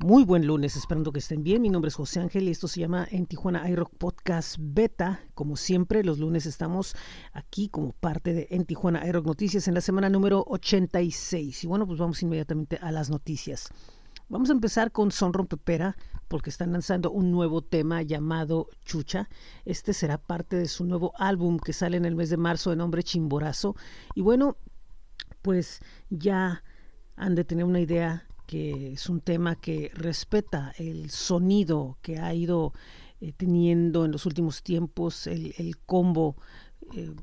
Muy buen lunes, esperando que estén bien. Mi nombre es José Ángel y esto se llama En Tijuana iRock Podcast Beta. Como siempre, los lunes estamos aquí como parte de En Tijuana iRock Noticias en la semana número 86. Y bueno, pues vamos inmediatamente a las noticias. Vamos a empezar con Son Rompepera porque están lanzando un nuevo tema llamado Chucha. Este será parte de su nuevo álbum que sale en el mes de marzo de nombre Chimborazo. Y bueno, pues ya han de tener una idea que es un tema que respeta el sonido que ha ido eh, teniendo en los últimos tiempos el, combo eh,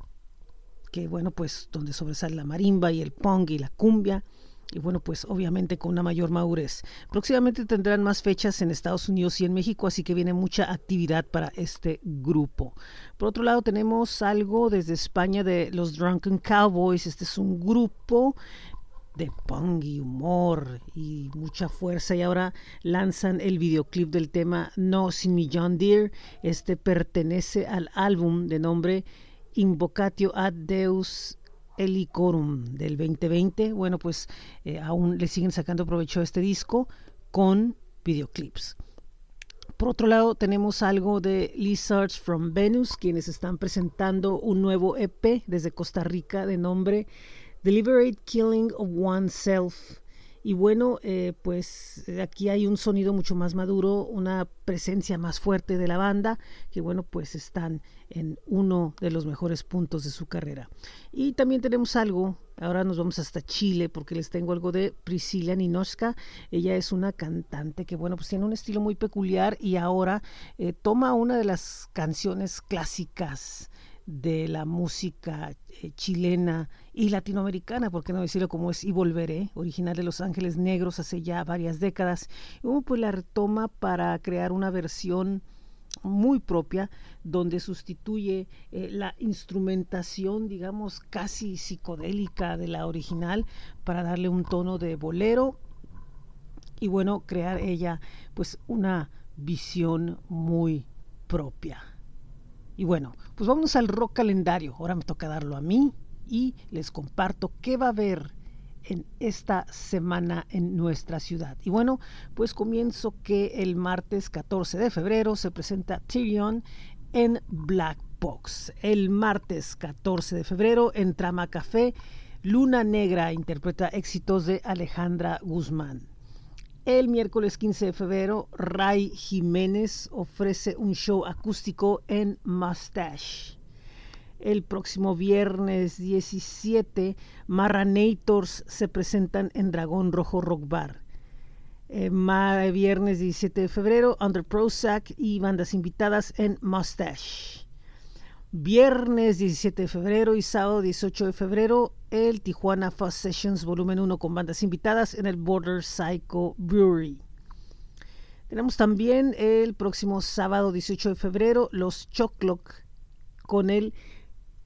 que bueno pues donde sobresale la marimba y el pong y la cumbia y bueno, pues obviamente con una mayor madurez. Próximamente tendrán más fechas en Estados Unidos y en México, así que viene mucha actividad para este grupo. Por otro lado, tenemos algo desde España de los Drunken Cowboys. Este es un grupo de punk y humor y mucha fuerza y ahora lanzan el videoclip del tema No Sin Mi John Deere. Este pertenece al álbum de nombre Invocatio ad Deus Elicorum del 2020. Bueno, pues eh, aún le siguen sacando provecho a este disco con videoclips. Por otro lado, tenemos algo de Lizards from Venus, quienes están presentando un nuevo EP desde Costa Rica de nombre Deliberate Killing of Oneself. Y bueno, eh, pues aquí hay un sonido mucho más maduro, una presencia más fuerte de la banda, que bueno, pues están en uno de los mejores puntos de su carrera. Y también tenemos algo, ahora nos vamos hasta Chile, porque les tengo algo de Priscila Ninoska. Ella es una cantante que bueno, pues tiene un estilo muy peculiar y ahora eh, toma una de las canciones clásicas de la música eh, chilena y latinoamericana, por qué no decirlo como es Y Volveré, original de Los Ángeles Negros hace ya varias décadas, y pues la retoma para crear una versión muy propia donde sustituye eh, la instrumentación digamos casi psicodélica de la original para darle un tono de bolero y bueno crear ella pues una visión muy propia y bueno, pues vamos al rock calendario. Ahora me toca darlo a mí y les comparto qué va a haber en esta semana en nuestra ciudad. Y bueno, pues comienzo que el martes 14 de febrero se presenta Tyrion en Black Box. El martes 14 de febrero en Trama Café, Luna Negra interpreta éxitos de Alejandra Guzmán. El miércoles 15 de febrero, Ray Jiménez ofrece un show acústico en Mustache. El próximo viernes 17, Marranators se presentan en Dragón Rojo Rock Bar. Eh, viernes 17 de febrero, Under Prozac y bandas invitadas en Mustache. Viernes 17 de febrero y sábado 18 de febrero, el Tijuana Fast Sessions Volumen 1 con bandas invitadas en el Border Psycho Brewery. Tenemos también el próximo sábado 18 de febrero los Choclock con el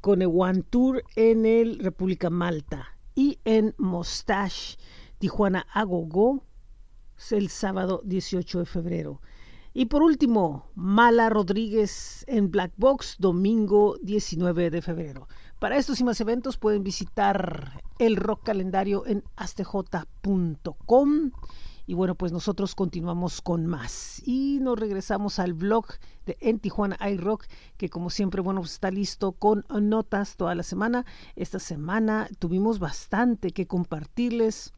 One Tour en el República Malta y en Mostache Tijuana Agogo el sábado 18 de febrero. Y por último, Mala Rodríguez en Black Box, domingo 19 de febrero. Para estos y más eventos pueden visitar el rock calendario en astj.com. Y bueno, pues nosotros continuamos con más. Y nos regresamos al blog de En Tijuana iRock, que como siempre, bueno, pues está listo con notas toda la semana. Esta semana tuvimos bastante que compartirles.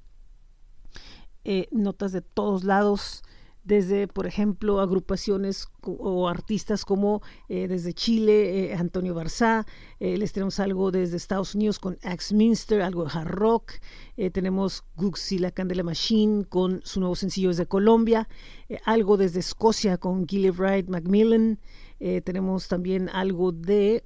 Eh, notas de todos lados desde, por ejemplo, agrupaciones o artistas como eh, desde Chile, eh, Antonio Barzá, eh, les tenemos algo desde Estados Unidos con Axminster, algo de hard rock, tenemos Guxy La Candela Machine con su nuevo sencillo desde Colombia, algo desde Escocia con Wright Macmillan, tenemos también algo de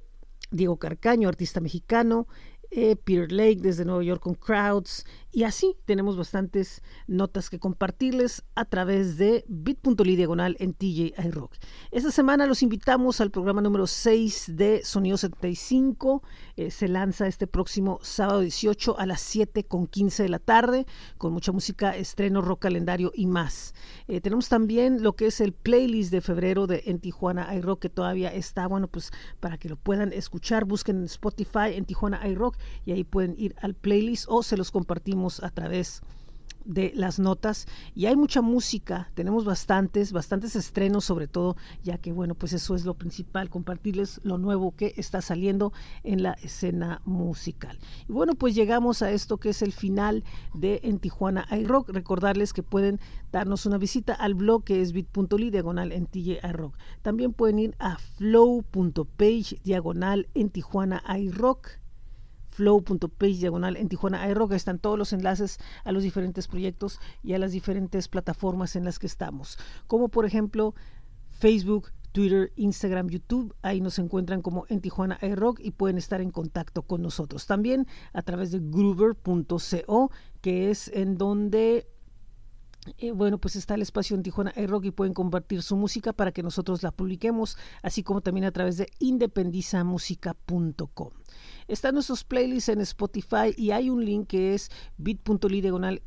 Diego Carcaño, artista mexicano, Peter Lake desde Nueva York con Crowds, y así tenemos bastantes notas que compartirles a través de bit.ly diagonal en TJ iRock. Esta semana los invitamos al programa número 6 de Sonido 75. Eh, se lanza este próximo sábado 18 a las 7 con 15 de la tarde, con mucha música, estreno, rock calendario y más. Eh, tenemos también lo que es el playlist de febrero de En Tijuana iRock, que todavía está, bueno, pues para que lo puedan escuchar, busquen en Spotify en Tijuana iRock y ahí pueden ir al playlist o se los compartimos a través de las notas y hay mucha música, tenemos bastantes, bastantes estrenos sobre todo, ya que bueno, pues eso es lo principal, compartirles lo nuevo que está saliendo en la escena musical. Y bueno, pues llegamos a esto que es el final de En Tijuana iRock. Recordarles que pueden darnos una visita al blog que es bit.ly diagonal en iRock. También pueden ir a flow.page diagonal en Tijuana iRock flow.page diagonal en Tijuana iRock. Están todos los enlaces a los diferentes proyectos y a las diferentes plataformas en las que estamos, como por ejemplo Facebook, Twitter, Instagram, YouTube. Ahí nos encuentran como en Tijuana iRock y pueden estar en contacto con nosotros. También a través de groover.co, que es en donde eh, bueno, pues está el espacio en Tijuana iRock y pueden compartir su música para que nosotros la publiquemos, así como también a través de independizamusica.com. Están nuestros playlists en Spotify y hay un link que es bit.ly diagonal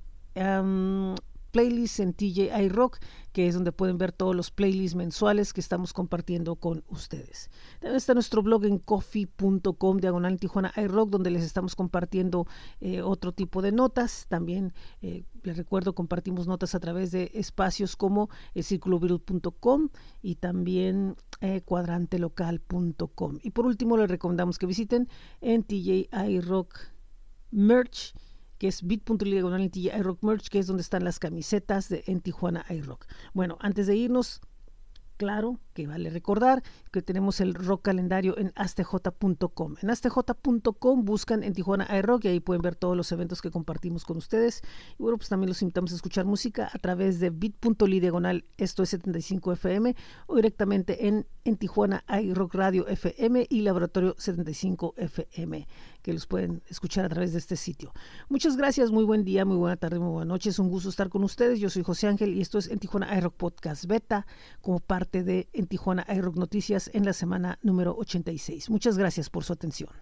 playlists en TJ Rock, que es donde pueden ver todos los playlists mensuales que estamos compartiendo con ustedes. También está nuestro blog en coffee.com, diagonal Tijuana iRock, donde les estamos compartiendo eh, otro tipo de notas. También eh, les recuerdo, compartimos notas a través de espacios como el y también eh, cuadrantelocal.com. Y por último, les recomendamos que visiten en TJ iRock Merch que es bit.ly diagonal iRock Merch, que es donde están las camisetas de en Tijuana iRock. Bueno, antes de irnos, claro que vale recordar que tenemos el rock calendario en astj.com. En astj.com buscan en Tijuana iRock y ahí pueden ver todos los eventos que compartimos con ustedes. Y bueno, pues también los invitamos a escuchar música a través de bit.ly diagonal, esto es 75 FM, o directamente en, en Tijuana iRock Radio FM y Laboratorio 75 FM que los pueden escuchar a través de este sitio. Muchas gracias, muy buen día, muy buena tarde, muy buena noche. Es un gusto estar con ustedes. Yo soy José Ángel y esto es en Tijuana iRock Podcast Beta como parte de En Tijuana iRock Noticias en la semana número 86. Muchas gracias por su atención.